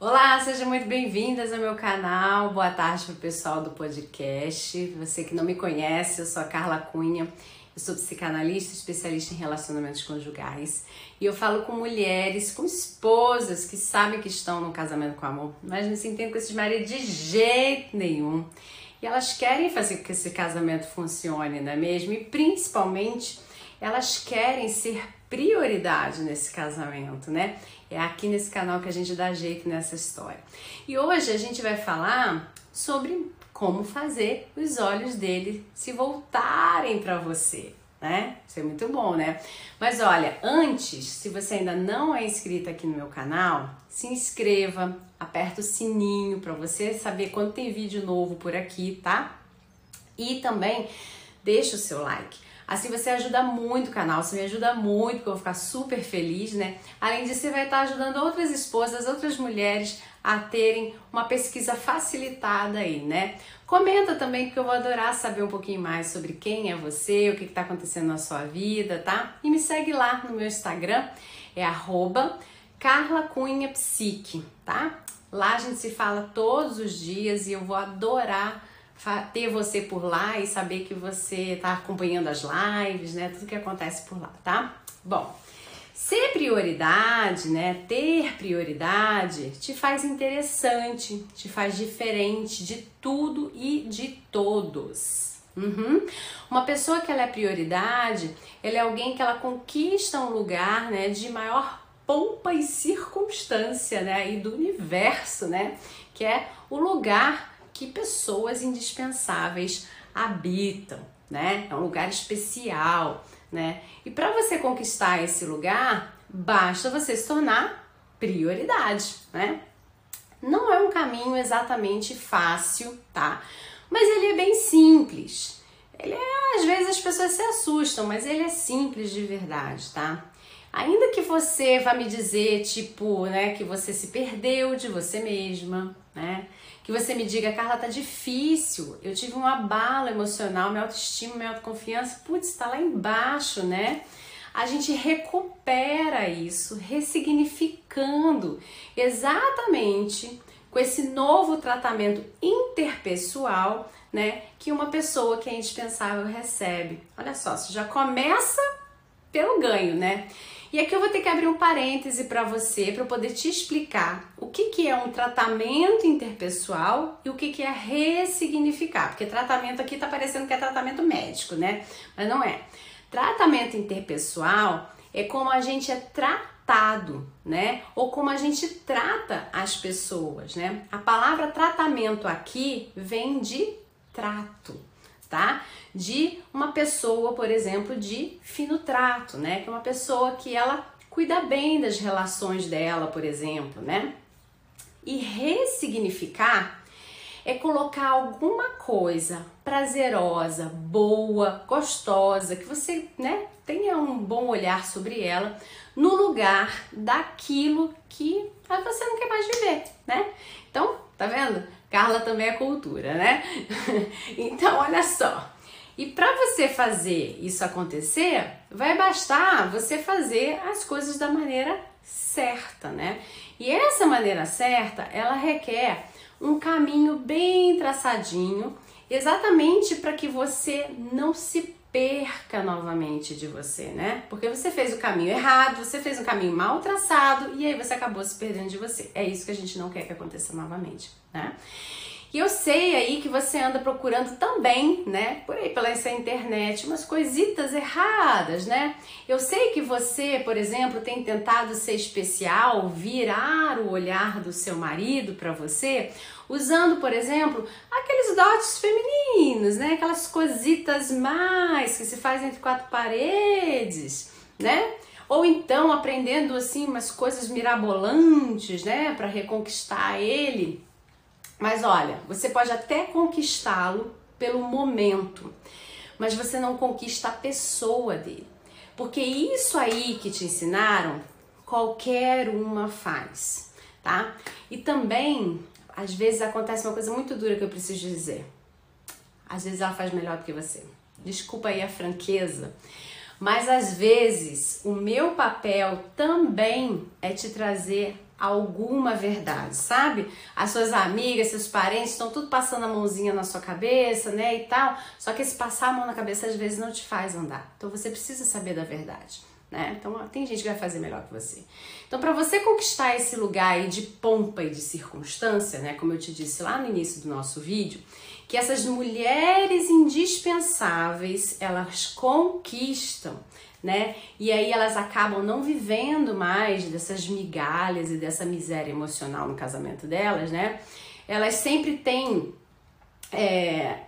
Olá, sejam muito bem-vindas ao meu canal. Boa tarde para o pessoal do podcast. Você que não me conhece, eu sou a Carla Cunha. Eu sou psicanalista, especialista em relacionamentos conjugais. E eu falo com mulheres, com esposas que sabem que estão no casamento com amor, mas não se entendem com esses maridos de jeito nenhum. E elas querem fazer com que esse casamento funcione, não é mesmo? E principalmente, elas querem ser prioridade nesse casamento, né? É aqui nesse canal que a gente dá jeito nessa história. E hoje a gente vai falar sobre como fazer os olhos dele se voltarem para você, né? Isso é muito bom, né? Mas olha, antes, se você ainda não é inscrito aqui no meu canal, se inscreva, aperta o sininho para você saber quando tem vídeo novo por aqui, tá? E também deixa o seu like. Assim você ajuda muito o canal, você me ajuda muito, que eu vou ficar super feliz, né? Além disso, você vai estar ajudando outras esposas, outras mulheres a terem uma pesquisa facilitada aí, né? Comenta também, porque eu vou adorar saber um pouquinho mais sobre quem é você, o que está acontecendo na sua vida, tá? E me segue lá no meu Instagram, é arroba tá? Lá a gente se fala todos os dias e eu vou adorar ter você por lá e saber que você está acompanhando as lives, né? Tudo que acontece por lá, tá? Bom, ser prioridade, né? Ter prioridade te faz interessante, te faz diferente de tudo e de todos. Uhum. Uma pessoa que ela é prioridade, ela é alguém que ela conquista um lugar, né, de maior pompa e circunstância, né, e do universo, né, que é o lugar que pessoas indispensáveis habitam, né? É um lugar especial, né? E para você conquistar esse lugar, basta você se tornar prioridade, né? Não é um caminho exatamente fácil, tá? Mas ele é bem simples. Ele é, às vezes as pessoas se assustam, mas ele é simples de verdade, tá? Ainda que você vá me dizer, tipo, né, que você se perdeu de você mesma, né? Que você me diga, Carla, tá difícil, eu tive um abalo emocional, minha autoestima, minha autoconfiança, putz, tá lá embaixo, né? A gente recupera isso, ressignificando exatamente com esse novo tratamento interpessoal, né, que uma pessoa que é indispensável recebe. Olha só, você já começa pelo ganho, né? E aqui eu vou ter que abrir um parêntese para você para poder te explicar o que, que é um tratamento interpessoal e o que, que é ressignificar, porque tratamento aqui tá parecendo que é tratamento médico, né? Mas não é. Tratamento interpessoal é como a gente é tratado, né? Ou como a gente trata as pessoas, né? A palavra tratamento aqui vem de trato tá? De uma pessoa, por exemplo, de fino trato, né? Que é uma pessoa que ela cuida bem das relações dela, por exemplo, né? E ressignificar é colocar alguma coisa prazerosa, boa, gostosa, que você, né, tenha um bom olhar sobre ela no lugar daquilo que você não quer mais viver, né? Então, tá vendo? Carla também é cultura, né? então, olha só. E para você fazer isso acontecer, vai bastar você fazer as coisas da maneira certa, né? E essa maneira certa, ela requer um caminho bem traçadinho, exatamente para que você não se perca novamente de você, né? Porque você fez o caminho errado, você fez um caminho mal traçado e aí você acabou se perdendo de você. É isso que a gente não quer que aconteça novamente, né? E eu sei aí que você anda procurando também, né, por aí pela essa internet, umas coisitas erradas, né? Eu sei que você, por exemplo, tem tentado ser especial, virar o olhar do seu marido para você, usando, por exemplo, aqueles dotes femininos, né? Aquelas coisitas mais que se faz entre quatro paredes, né? Ou então aprendendo assim umas coisas mirabolantes, né, para reconquistar ele. Mas olha, você pode até conquistá-lo pelo momento, mas você não conquista a pessoa dele. Porque isso aí que te ensinaram, qualquer uma faz, tá? E também, às vezes acontece uma coisa muito dura que eu preciso dizer. Às vezes ela faz melhor do que você. Desculpa aí a franqueza, mas às vezes o meu papel também é te trazer alguma verdade, sabe? As suas amigas, seus parentes estão tudo passando a mãozinha na sua cabeça, né, e tal. Só que esse passar a mão na cabeça às vezes não te faz andar. Então você precisa saber da verdade. Né? Então tem gente que vai fazer melhor que você. Então para você conquistar esse lugar aí de pompa e de circunstância, né, como eu te disse lá no início do nosso vídeo, que essas mulheres indispensáveis, elas conquistam né? E aí elas acabam não vivendo mais dessas migalhas e dessa miséria emocional no casamento delas, né? Elas sempre têm é,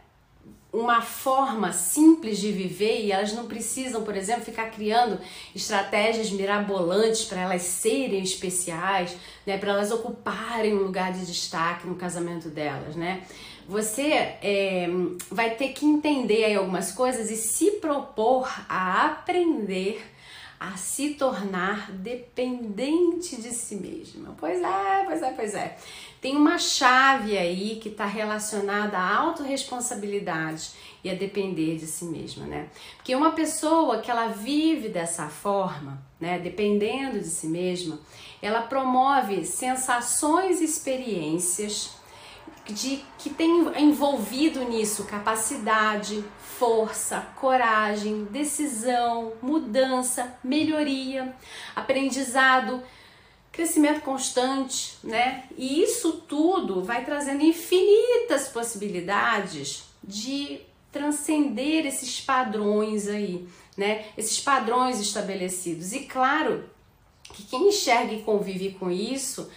uma forma simples de viver e elas não precisam, por exemplo, ficar criando estratégias mirabolantes para elas serem especiais, né? Para elas ocuparem um lugar de destaque no casamento delas, né? você é, vai ter que entender aí algumas coisas e se propor a aprender a se tornar dependente de si mesma. Pois é, pois é, pois é. Tem uma chave aí que está relacionada à autorresponsabilidade e a depender de si mesma, né? Porque uma pessoa que ela vive dessa forma, né, dependendo de si mesma, ela promove sensações e experiências de que tem envolvido nisso capacidade, força, coragem, decisão, mudança, melhoria, aprendizado, crescimento constante, né? E isso tudo vai trazendo infinitas possibilidades de transcender esses padrões aí, né? Esses padrões estabelecidos. E claro que quem enxerga e convive com isso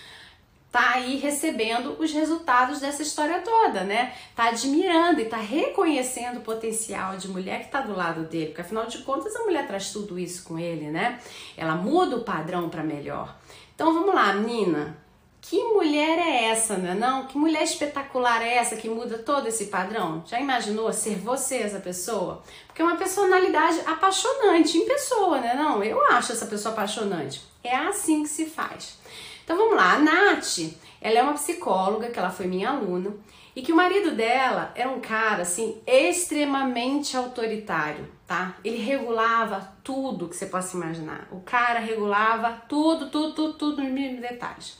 tá aí recebendo os resultados dessa história toda, né? Tá admirando e tá reconhecendo o potencial de mulher que tá do lado dele, porque afinal de contas a mulher traz tudo isso com ele, né? Ela muda o padrão para melhor. Então vamos lá, menina. Que mulher é essa, né? Não? Que mulher espetacular é essa que muda todo esse padrão? Já imaginou ser você essa pessoa? Porque é uma personalidade apaixonante em pessoa, né? Não, eu acho essa pessoa apaixonante. É assim que se faz. Então vamos lá, a Nath, ela é uma psicóloga, que ela foi minha aluna, e que o marido dela era um cara assim extremamente autoritário, tá? Ele regulava tudo que você possa imaginar. O cara regulava tudo, tudo, tudo, tudo nos mínimos detalhes.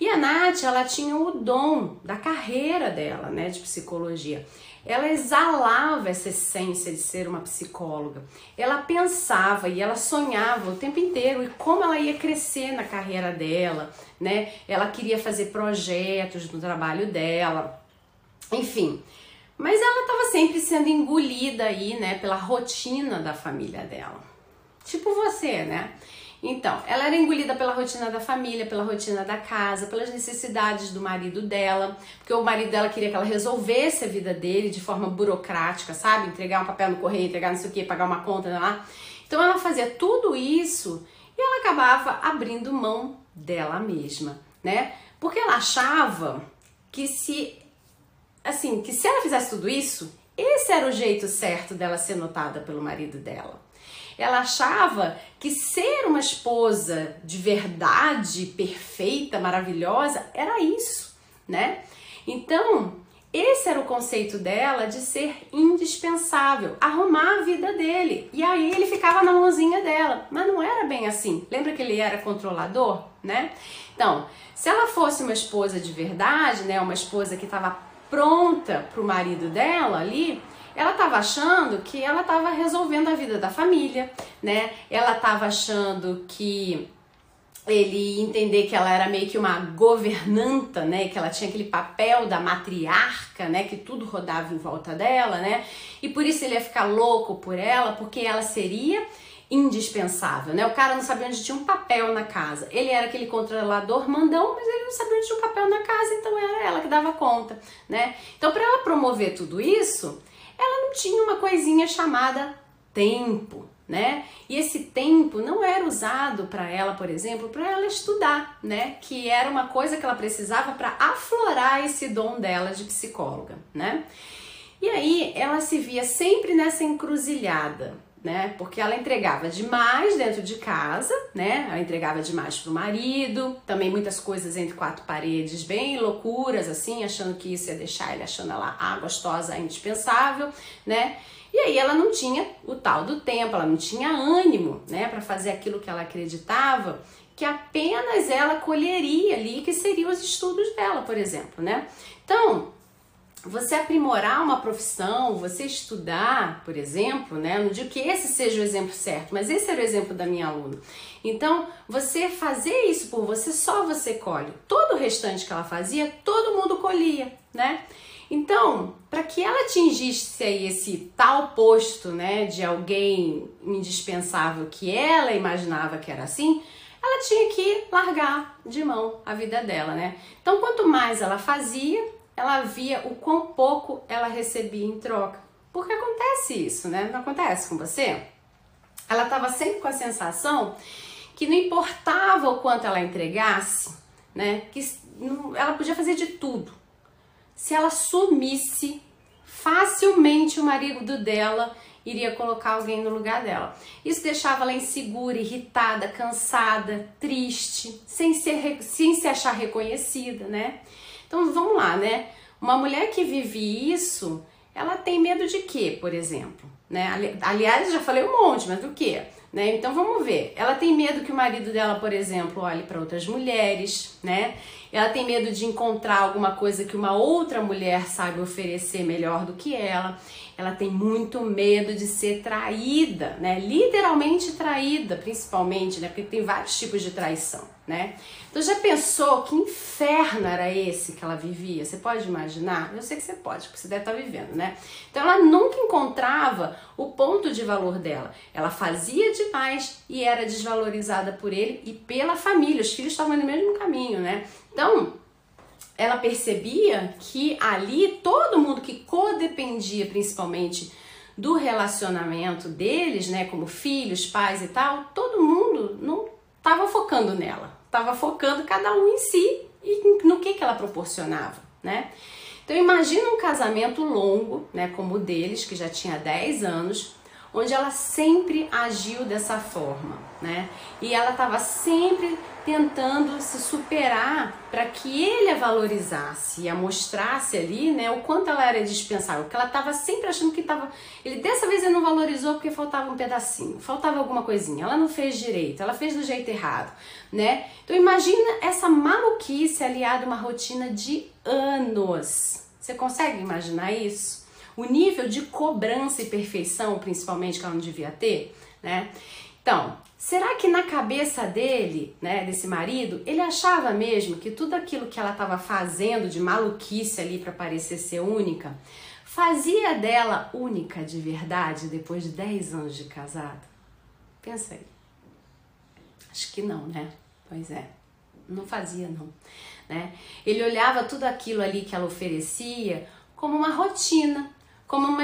E a Nath, ela tinha o dom da carreira dela, né, de psicologia ela exalava essa essência de ser uma psicóloga. Ela pensava e ela sonhava o tempo inteiro e como ela ia crescer na carreira dela, né? Ela queria fazer projetos no trabalho dela, enfim. Mas ela estava sempre sendo engolida aí, né, pela rotina da família dela. Tipo você, né? Então, ela era engolida pela rotina da família, pela rotina da casa, pelas necessidades do marido dela, porque o marido dela queria que ela resolvesse a vida dele de forma burocrática, sabe? Entregar um papel no correio, entregar não sei o que, pagar uma conta lá. Né, então ela fazia tudo isso e ela acabava abrindo mão dela mesma, né? Porque ela achava que se assim, que se ela fizesse tudo isso, esse era o jeito certo dela ser notada pelo marido dela. Ela achava que ser uma esposa de verdade, perfeita, maravilhosa, era isso, né? Então, esse era o conceito dela de ser indispensável, arrumar a vida dele. E aí ele ficava na mãozinha dela. Mas não era bem assim. Lembra que ele era controlador, né? Então, se ela fosse uma esposa de verdade, né, uma esposa que estava pronta para o marido dela ali, ela estava achando que ela estava resolvendo a vida da família, né? Ela estava achando que ele entender que ela era meio que uma governanta, né, que ela tinha aquele papel da matriarca, né, que tudo rodava em volta dela, né? E por isso ele ia ficar louco por ela, porque ela seria indispensável, né? O cara não sabia onde tinha um papel na casa. Ele era aquele controlador mandão, mas ele não sabia onde tinha um papel na casa, então era ela que dava conta, né? Então, para ela promover tudo isso, ela não tinha uma coisinha chamada tempo, né? E esse tempo não era usado para ela, por exemplo, para ela estudar, né? Que era uma coisa que ela precisava para aflorar esse dom dela de psicóloga, né? E aí ela se via sempre nessa encruzilhada, né? Porque ela entregava demais dentro de casa, né? Ela entregava demais pro marido, também muitas coisas entre quatro paredes, bem loucuras assim, achando que isso ia deixar ele achando ela a gostosa, indispensável, né? E aí ela não tinha o tal do tempo, ela não tinha ânimo, né, para fazer aquilo que ela acreditava que apenas ela colheria ali, que seriam os estudos dela, por exemplo, né? Então, você aprimorar uma profissão, você estudar, por exemplo, né? Não digo que esse seja o exemplo certo, mas esse era o exemplo da minha aluna. Então, você fazer isso por você, só você colhe. Todo o restante que ela fazia, todo mundo colhia, né? Então, para que ela atingisse aí esse tal posto, né, de alguém indispensável que ela imaginava que era assim, ela tinha que largar de mão a vida dela, né? Então, quanto mais ela fazia, ela via o quão pouco ela recebia em troca. Porque acontece isso, né? Não acontece com você? Ela estava sempre com a sensação que não importava o quanto ela entregasse, né? Que ela podia fazer de tudo. Se ela sumisse, facilmente o marido dela iria colocar alguém no lugar dela. Isso deixava ela insegura, irritada, cansada, triste, sem, ser, sem se achar reconhecida, né? Então vamos lá, né? Uma mulher que vive isso, ela tem medo de quê, por exemplo? Né? Aliás, já falei um monte, mas do quê? Né? Então vamos ver. Ela tem medo que o marido dela, por exemplo, olhe para outras mulheres, né? Ela tem medo de encontrar alguma coisa que uma outra mulher sabe oferecer melhor do que ela. Ela tem muito medo de ser traída, né? Literalmente traída, principalmente, né? Porque tem vários tipos de traição, né? Então já pensou que inferno era esse que ela vivia? Você pode imaginar? Eu sei que você pode, porque você deve estar vivendo, né? Então ela nunca encontrava o ponto de valor dela. Ela fazia demais e era desvalorizada por ele e pela família. Os filhos estavam no mesmo caminho, né? Então, ela percebia que ali todo mundo que codependia principalmente do relacionamento deles, né, como filhos, pais e tal, todo mundo não estava focando nela, estava focando cada um em si e no que, que ela proporcionava, né? Então imagina um casamento longo, né, como o deles, que já tinha 10 anos, onde ela sempre agiu dessa forma, né? E ela estava sempre tentando se superar para que ele a valorizasse e a mostrasse ali, né, o quanto ela era dispensável, porque ela estava sempre achando que estava, ele dessa vez ele não valorizou porque faltava um pedacinho, faltava alguma coisinha, ela não fez direito, ela fez do jeito errado, né? Então imagina essa maluquice aliada a uma rotina de anos. Você consegue imaginar isso? o nível de cobrança e perfeição, principalmente, que ela não devia ter, né? Então, será que na cabeça dele, né, desse marido, ele achava mesmo que tudo aquilo que ela estava fazendo de maluquice ali para parecer ser única, fazia dela única de verdade depois de 10 anos de casado? Pensa aí. Acho que não, né? Pois é. Não fazia não, né? Ele olhava tudo aquilo ali que ela oferecia como uma rotina, como uma,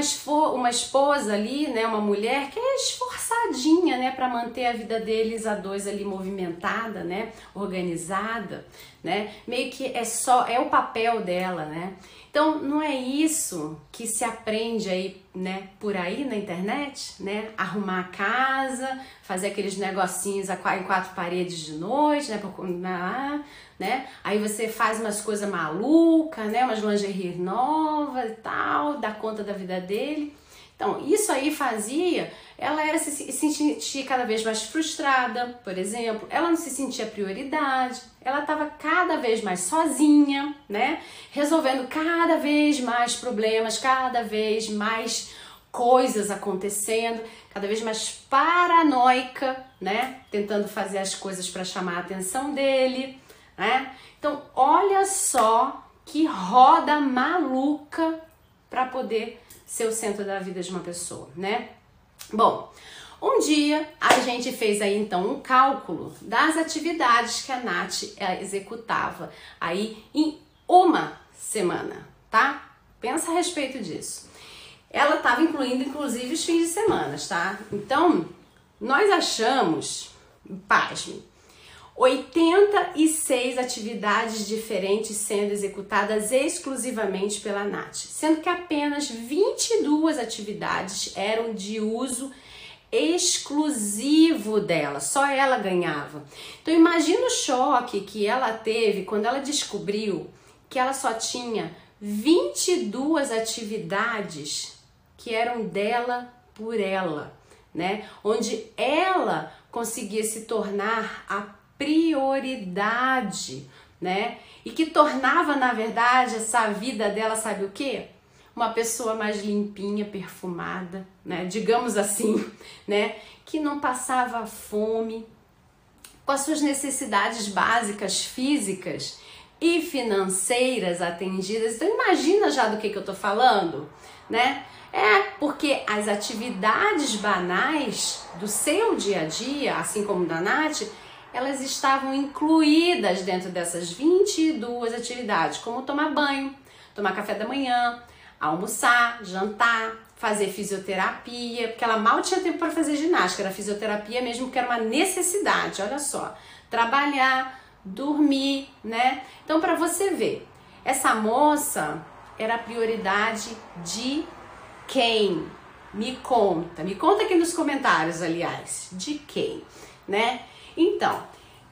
uma esposa ali, né, uma mulher que é esforçadinha, né, para manter a vida deles a dois ali movimentada, né, organizada, né, meio que é só é o papel dela, né. Então não é isso que se aprende aí, né, por aí na internet, né, arrumar a casa, fazer aqueles negocinhos em quatro paredes de noite, né, né? Aí você faz umas coisas malucas, né? Umas lingerie novas e tal, dá conta da vida dele. Então, isso aí fazia ela era se, se sentir cada vez mais frustrada, por exemplo, ela não se sentia prioridade, ela estava cada vez mais sozinha, né? Resolvendo cada vez mais problemas, cada vez mais coisas acontecendo, cada vez mais paranoica, né? Tentando fazer as coisas para chamar a atenção dele né? Então, olha só que roda maluca para poder ser o centro da vida de uma pessoa, né? Bom, um dia a gente fez aí então um cálculo das atividades que a Nath eh, executava aí em uma semana, tá? Pensa a respeito disso. Ela estava incluindo inclusive os fins de semana, tá? Então, nós achamos, pasme, 86 atividades diferentes sendo executadas exclusivamente pela Nath, sendo que apenas 22 atividades eram de uso exclusivo dela, só ela ganhava. Então imagina o choque que ela teve quando ela descobriu que ela só tinha 22 atividades que eram dela por ela, né? Onde ela conseguia se tornar a prioridade, né? E que tornava, na verdade, essa vida dela, sabe o quê? Uma pessoa mais limpinha, perfumada, né? Digamos assim, né? Que não passava fome, com as suas necessidades básicas físicas e financeiras atendidas. Então imagina já do que, que eu tô falando, né? É porque as atividades banais do seu dia a dia, assim como da Nath, elas estavam incluídas dentro dessas 22 atividades, como tomar banho, tomar café da manhã, almoçar, jantar, fazer fisioterapia, porque ela mal tinha tempo para fazer ginástica, era fisioterapia mesmo que era uma necessidade, olha só. Trabalhar, dormir, né? Então para você ver, essa moça era prioridade de quem? Me conta, me conta aqui nos comentários, aliás, de quem, né? Então,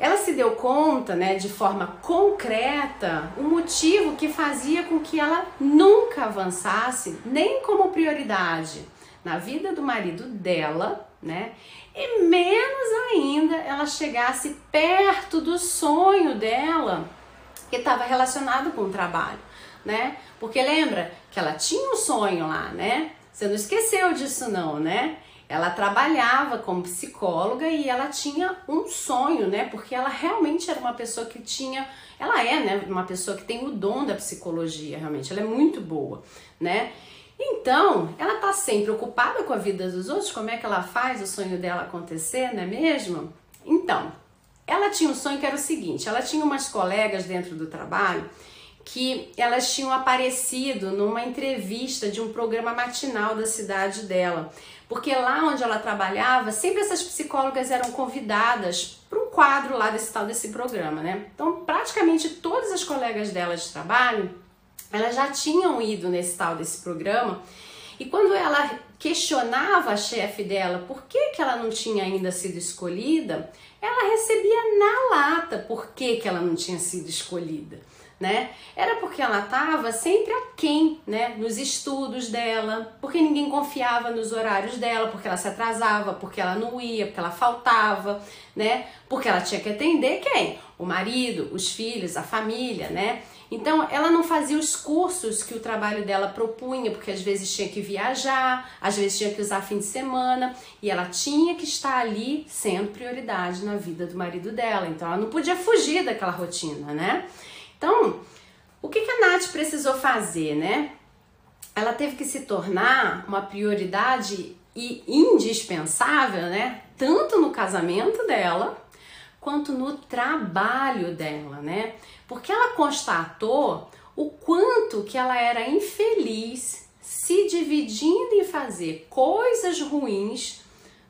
ela se deu conta, né, de forma concreta, o motivo que fazia com que ela nunca avançasse, nem como prioridade na vida do marido dela, né? E menos ainda ela chegasse perto do sonho dela, que estava relacionado com o trabalho, né? Porque lembra que ela tinha um sonho lá, né? Você não esqueceu disso não, né? Ela trabalhava como psicóloga e ela tinha um sonho, né? Porque ela realmente era uma pessoa que tinha, ela é, né, uma pessoa que tem o dom da psicologia, realmente. Ela é muito boa, né? Então, ela tá sempre ocupada com a vida dos outros, como é que ela faz o sonho dela acontecer, não é mesmo? Então, ela tinha um sonho que era o seguinte: ela tinha umas colegas dentro do trabalho que elas tinham aparecido numa entrevista de um programa matinal da cidade dela. Porque lá onde ela trabalhava, sempre essas psicólogas eram convidadas para um quadro lá desse tal desse programa, né? Então, praticamente todas as colegas dela de trabalho, elas já tinham ido nesse tal desse programa. E quando ela questionava a chefe dela por que, que ela não tinha ainda sido escolhida, ela recebia na lata por que, que ela não tinha sido escolhida né? Era porque ela estava sempre aquém, né? Nos estudos dela, porque ninguém confiava nos horários dela, porque ela se atrasava, porque ela não ia, porque ela faltava, né? Porque ela tinha que atender quem? O marido, os filhos, a família, né? Então, ela não fazia os cursos que o trabalho dela propunha, porque às vezes tinha que viajar, às vezes tinha que usar fim de semana, e ela tinha que estar ali sendo prioridade na vida do marido dela. Então, ela não podia fugir daquela rotina, né? Então, o que, que a Nath precisou fazer, né? Ela teve que se tornar uma prioridade e indispensável, né? Tanto no casamento dela quanto no trabalho dela, né? Porque ela constatou o quanto que ela era infeliz se dividindo em fazer coisas ruins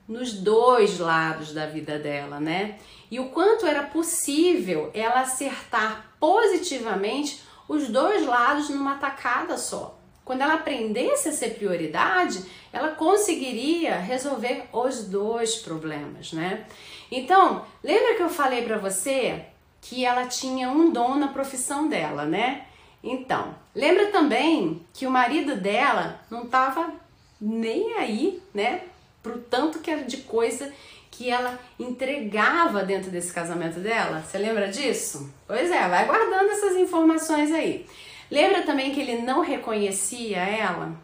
nos dois lados da vida dela, né? E o quanto era possível ela acertar positivamente os dois lados numa tacada só. Quando ela aprendesse a ser prioridade, ela conseguiria resolver os dois problemas, né? Então, lembra que eu falei para você que ela tinha um dom na profissão dela, né? Então, lembra também que o marido dela não estava nem aí, né? Pro tanto que era de coisa que ela entregava dentro desse casamento dela. Você lembra disso? Pois é, vai guardando essas informações aí. Lembra também que ele não reconhecia ela?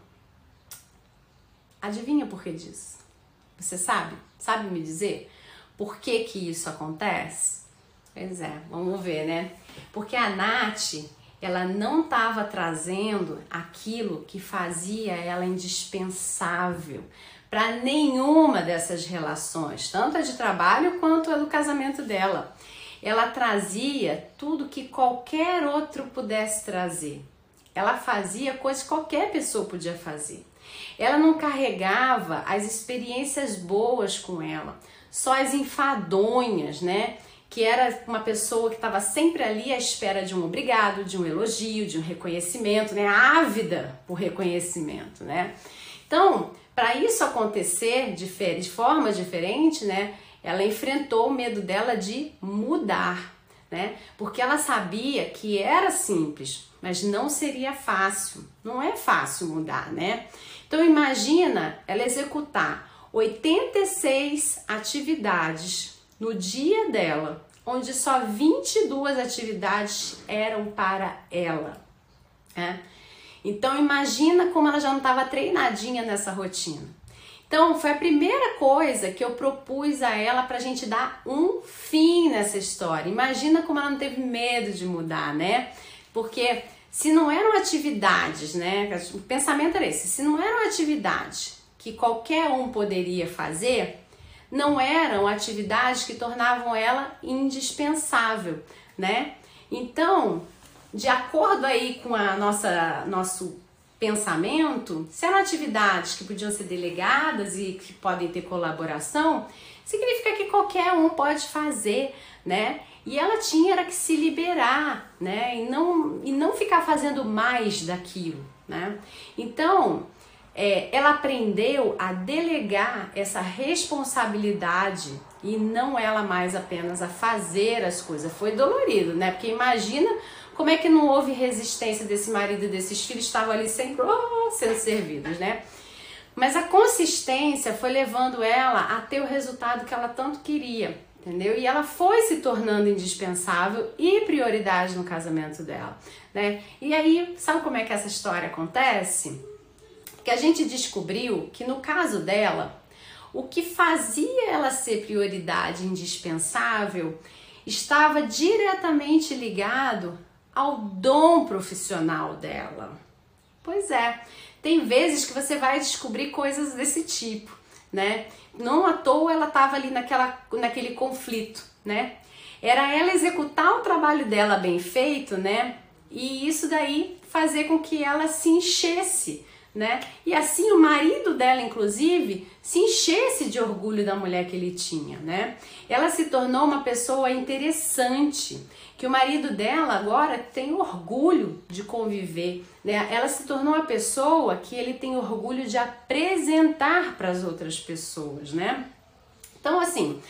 Adivinha por que disso? Você sabe? Sabe me dizer por que que isso acontece? Pois é, vamos ver, né? Porque a Nath, ela não estava trazendo aquilo que fazia ela indispensável para nenhuma dessas relações, tanto a de trabalho quanto a do casamento dela. Ela trazia tudo que qualquer outro pudesse trazer. Ela fazia coisas que qualquer pessoa podia fazer. Ela não carregava as experiências boas com ela, só as enfadonhas, né? Que era uma pessoa que estava sempre ali à espera de um obrigado, de um elogio, de um reconhecimento, né? Ávida por reconhecimento, né? Então, para isso acontecer de, de forma diferente, né? Ela enfrentou o medo dela de mudar, né? Porque ela sabia que era simples, mas não seria fácil. Não é fácil mudar, né? Então imagina ela executar 86 atividades no dia dela, onde só 22 atividades eram para ela. Né? Então imagina como ela já não estava treinadinha nessa rotina. Então foi a primeira coisa que eu propus a ela para a gente dar um fim nessa história. Imagina como ela não teve medo de mudar, né? Porque se não eram atividades, né? O pensamento era esse: se não eram atividades que qualquer um poderia fazer, não eram atividades que tornavam ela indispensável, né? Então, de acordo aí com a nossa nosso pensamento, se eram atividades que podiam ser delegadas e que podem ter colaboração, significa que qualquer um pode fazer, né? E ela tinha era que se liberar, né? E não, e não ficar fazendo mais daquilo, né? Então, é, ela aprendeu a delegar essa responsabilidade e não ela mais apenas a fazer as coisas. Foi dolorido, né? Porque imagina como é que não houve resistência desse marido e desses filhos, estavam ali sempre oh, sendo servidos, né? Mas a consistência foi levando ela a ter o resultado que ela tanto queria entendeu? E ela foi se tornando indispensável e prioridade no casamento dela, né? E aí, sabe como é que essa história acontece? Que a gente descobriu que no caso dela, o que fazia ela ser prioridade indispensável estava diretamente ligado ao dom profissional dela. Pois é, tem vezes que você vai descobrir coisas desse tipo, né? não à toa ela estava ali naquela, naquele conflito, né? Era ela executar o trabalho dela bem feito, né? E isso daí fazer com que ela se enchesse, né? E assim o marido dela, inclusive, se enchesse de orgulho da mulher que ele tinha, né? Ela se tornou uma pessoa interessante, que o marido dela agora tem orgulho de conviver, né? Ela se tornou uma pessoa que ele tem orgulho de apresentar para as outras pessoas, né? Então, assim,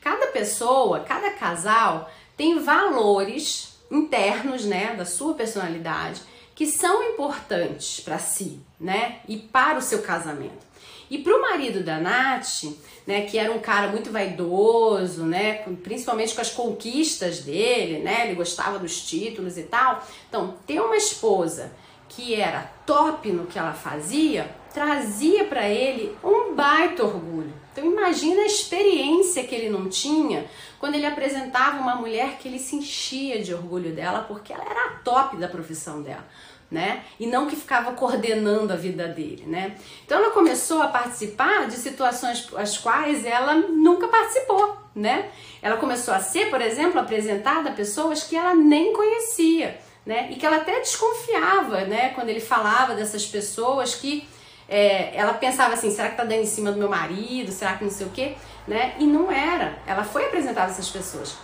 cada pessoa, cada casal tem valores internos, né, da sua personalidade que são importantes para si, né, e para o seu casamento. E para o marido da Nath, né, que era um cara muito vaidoso, né, principalmente com as conquistas dele, né, ele gostava dos títulos e tal. Então, ter uma esposa que era top no que ela fazia, trazia para ele um baita orgulho. Então imagina a experiência que ele não tinha quando ele apresentava uma mulher que ele se enchia de orgulho dela porque ela era a top da profissão dela né? E não que ficava coordenando a vida dele, né? Então ela começou a participar de situações as quais ela nunca participou, né? Ela começou a ser, por exemplo, apresentada a pessoas que ela nem conhecia, né? E que ela até desconfiava, né? Quando ele falava dessas pessoas que é, ela pensava assim, será que tá dando em cima do meu marido? Será que não sei o quê? Né? E não era. Ela foi apresentada a essas pessoas.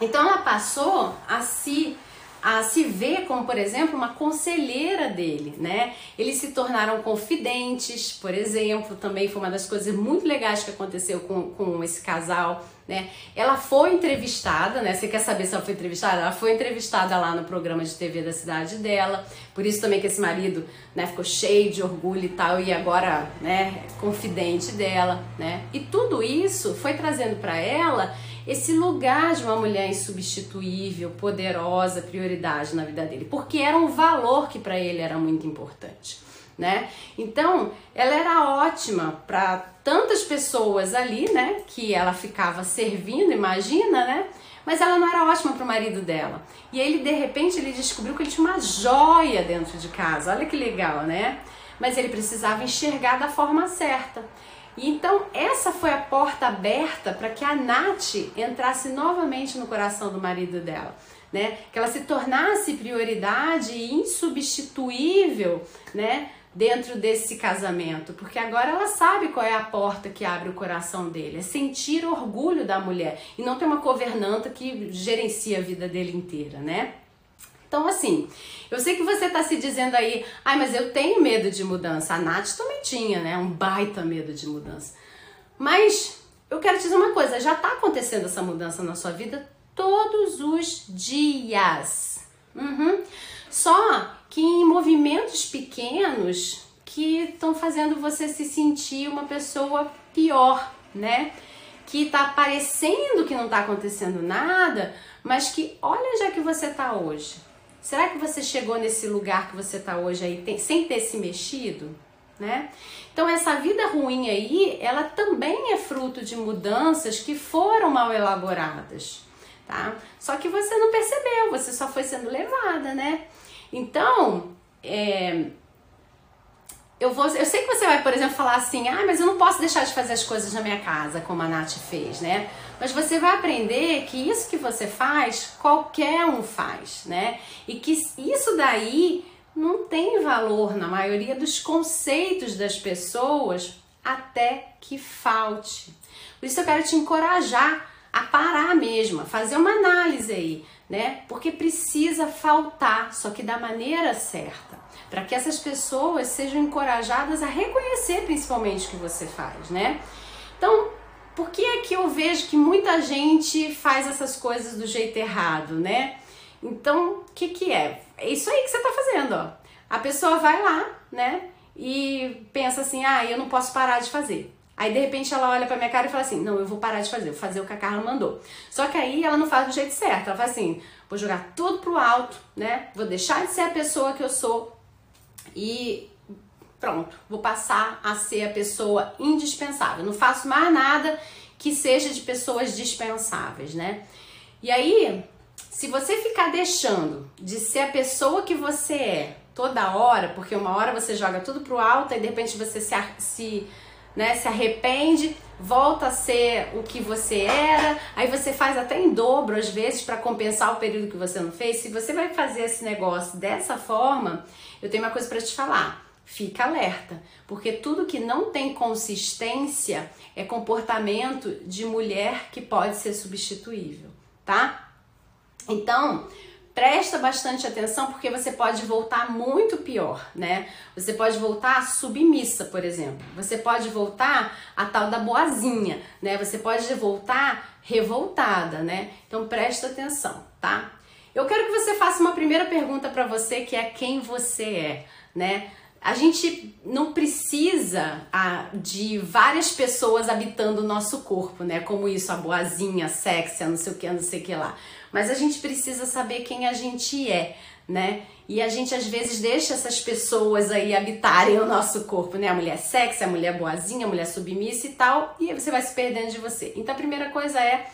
Então ela passou a se a se ver como, por exemplo, uma conselheira dele, né? Eles se tornaram confidentes, por exemplo, também foi uma das coisas muito legais que aconteceu com, com esse casal, né? Ela foi entrevistada, né? Você quer saber se ela foi entrevistada? Ela foi entrevistada lá no programa de TV da cidade dela, por isso também que esse marido, né, ficou cheio de orgulho e tal, e agora, né, é confidente dela, né? E tudo isso foi trazendo para ela esse lugar de uma mulher insubstituível, poderosa, prioridade na vida dele, porque era um valor que para ele era muito importante. Né? Então, ela era ótima para tantas pessoas ali, né, que ela ficava servindo, imagina, né? Mas ela não era ótima para o marido dela. E ele, de repente, ele descobriu que ele tinha uma joia dentro de casa. Olha que legal, né? Mas ele precisava enxergar da forma certa. E então essa foi a porta aberta para que a Nath entrasse novamente no coração do marido dela. Né? Que ela se tornasse prioridade e insubstituível, né? Dentro desse casamento, porque agora ela sabe qual é a porta que abre o coração dele, é sentir orgulho da mulher e não ter uma governanta que gerencia a vida dele inteira, né? Então, assim, eu sei que você está se dizendo aí, ai, mas eu tenho medo de mudança. A Nath também tinha, né? Um baita medo de mudança. Mas eu quero te dizer uma coisa: já está acontecendo essa mudança na sua vida todos os dias. Uhum. Só que em movimentos pequenos que estão fazendo você se sentir uma pessoa pior, né? que tá parecendo que não tá acontecendo nada, mas que olha já que você tá hoje. Será que você chegou nesse lugar que você tá hoje aí tem, sem ter se mexido? Né? Então essa vida ruim aí, ela também é fruto de mudanças que foram mal elaboradas, tá? Só que você não percebeu, você só foi sendo levada, né? Então, é, eu vou, eu sei que você vai, por exemplo, falar assim, ah, mas eu não posso deixar de fazer as coisas na minha casa, como a Nath fez, né? Mas você vai aprender que isso que você faz, qualquer um faz, né? E que isso daí não tem valor na maioria dos conceitos das pessoas até que falte. Por isso eu quero te encorajar a parar mesmo, a fazer uma análise aí, né? Porque precisa faltar, só que da maneira certa, para que essas pessoas sejam encorajadas a reconhecer principalmente o que você faz, né? Então, por que é que eu vejo que muita gente faz essas coisas do jeito errado, né? Então, o que que é? É isso aí que você tá fazendo, ó. A pessoa vai lá, né? E pensa assim: "Ah, eu não posso parar de fazer". Aí de repente ela olha pra minha cara e fala assim: "Não, eu vou parar de fazer, vou fazer o que a Carla mandou". Só que aí ela não faz do jeito certo. Ela fala assim: "Vou jogar tudo pro alto, né? Vou deixar de ser a pessoa que eu sou e pronto, vou passar a ser a pessoa indispensável. Não faço mais nada que seja de pessoas dispensáveis, né? E aí, se você ficar deixando de ser a pessoa que você é toda hora, porque uma hora você joga tudo pro alto e de repente você se, se, né, se arrepende, volta a ser o que você era, aí você faz até em dobro às vezes para compensar o período que você não fez. Se você vai fazer esse negócio dessa forma, eu tenho uma coisa para te falar fica alerta, porque tudo que não tem consistência é comportamento de mulher que pode ser substituível, tá? Então, presta bastante atenção porque você pode voltar muito pior, né? Você pode voltar submissa, por exemplo. Você pode voltar a tal da boazinha, né? Você pode voltar revoltada, né? Então presta atenção, tá? Eu quero que você faça uma primeira pergunta para você, que é quem você é, né? A gente não precisa ah, de várias pessoas habitando o nosso corpo, né? Como isso, a boazinha, sexy, não sei o que, não sei o que lá. Mas a gente precisa saber quem a gente é, né? E a gente às vezes deixa essas pessoas aí habitarem o nosso corpo, né? A mulher sexy, a mulher boazinha, a mulher submissa e tal, e você vai se perdendo de você. Então a primeira coisa é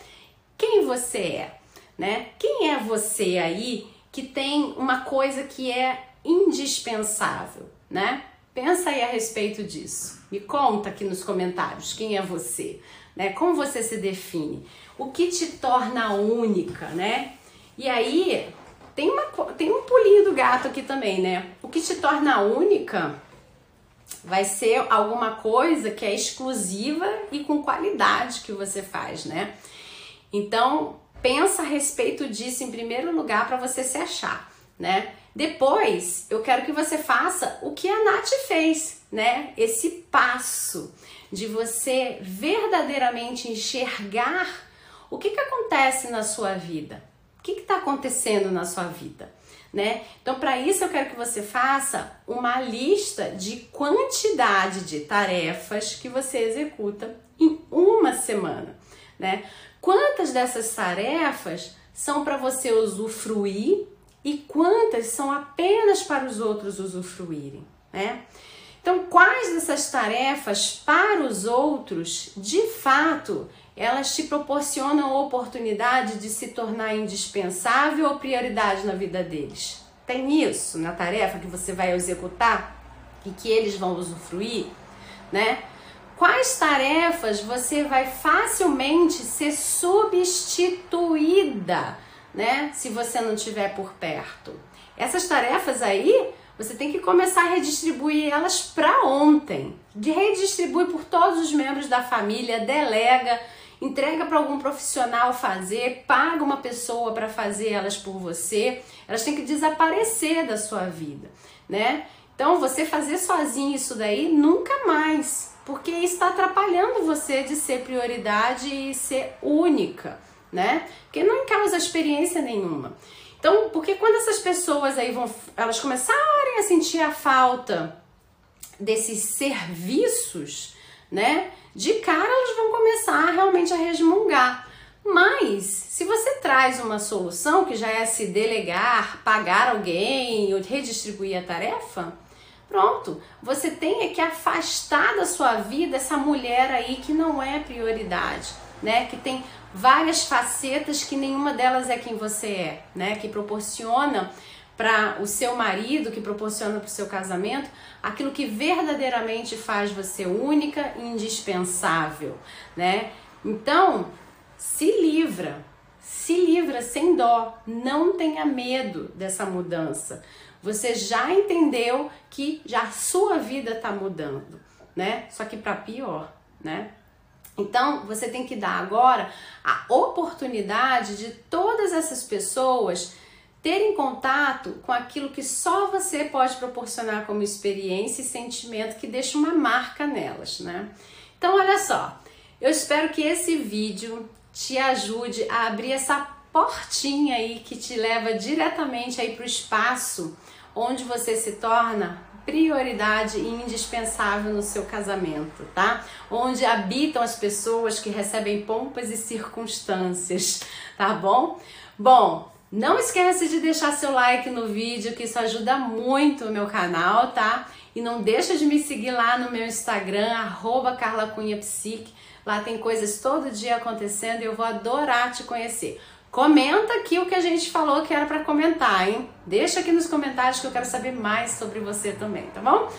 quem você é, né? Quem é você aí que tem uma coisa que é indispensável? né? Pensa aí a respeito disso. Me conta aqui nos comentários quem é você, né? Como você se define? O que te torna única, né? E aí tem, uma, tem um pulinho do gato aqui também, né? O que te torna única vai ser alguma coisa que é exclusiva e com qualidade que você faz, né? Então, pensa a respeito disso em primeiro lugar para você se achar, né? Depois, eu quero que você faça o que a Nath fez, né? Esse passo de você verdadeiramente enxergar o que, que acontece na sua vida. O que está acontecendo na sua vida? Né? Então, para isso, eu quero que você faça uma lista de quantidade de tarefas que você executa em uma semana. Né? Quantas dessas tarefas são para você usufruir e quantas são apenas para os outros usufruírem, né? Então, quais dessas tarefas para os outros, de fato, elas te proporcionam a oportunidade de se tornar indispensável ou prioridade na vida deles? Tem isso na tarefa que você vai executar e que eles vão usufruir, né? Quais tarefas você vai facilmente ser substituída né? Se você não tiver por perto. Essas tarefas aí, você tem que começar a redistribuir elas para ontem. De redistribui por todos os membros da família, delega, entrega para algum profissional fazer, paga uma pessoa para fazer elas por você. Elas têm que desaparecer da sua vida, né? Então, você fazer sozinho isso daí nunca mais, porque está atrapalhando você de ser prioridade e ser única né? Porque não causa experiência nenhuma. Então, porque quando essas pessoas aí vão, elas começarem a sentir a falta desses serviços, né? de cara elas vão começar realmente a resmungar. Mas, se você traz uma solução que já é se delegar, pagar alguém ou redistribuir a tarefa, pronto, você tem é que afastar da sua vida essa mulher aí que não é prioridade, né? Que tem várias facetas que nenhuma delas é quem você é, né? Que proporciona para o seu marido, que proporciona para o seu casamento, aquilo que verdadeiramente faz você única e indispensável, né? Então, se livra, se livra sem dó, não tenha medo dessa mudança. Você já entendeu que já a sua vida está mudando, né? Só que para pior, né? Então, você tem que dar agora a oportunidade de todas essas pessoas terem contato com aquilo que só você pode proporcionar como experiência e sentimento que deixa uma marca nelas, né? Então, olha só, eu espero que esse vídeo te ajude a abrir essa portinha aí que te leva diretamente aí para o espaço onde você se torna prioridade e indispensável no seu casamento, tá? Onde habitam as pessoas que recebem pompas e circunstâncias, tá bom? Bom, não esquece de deixar seu like no vídeo, que isso ajuda muito o meu canal, tá? E não deixa de me seguir lá no meu Instagram, arroba carlacunhapsique. Lá tem coisas todo dia acontecendo e eu vou adorar te conhecer. Comenta aqui o que a gente falou que era para comentar, hein? Deixa aqui nos comentários que eu quero saber mais sobre você também, tá bom?